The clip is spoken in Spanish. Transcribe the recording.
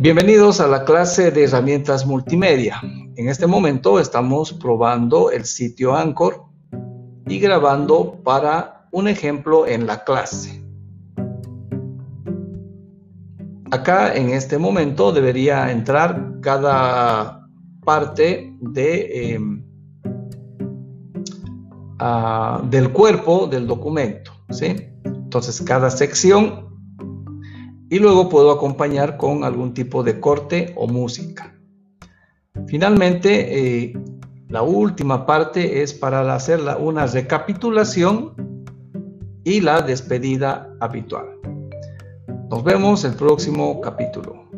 Bienvenidos a la clase de herramientas multimedia. En este momento estamos probando el sitio Anchor y grabando para un ejemplo en la clase. Acá en este momento debería entrar cada parte de, em, ah, del cuerpo del documento. ¿sí? Entonces cada sección y luego puedo acompañar con algún tipo de corte o música. Finalmente, eh, la última parte es para hacer una recapitulación y la despedida habitual. Nos vemos el próximo capítulo.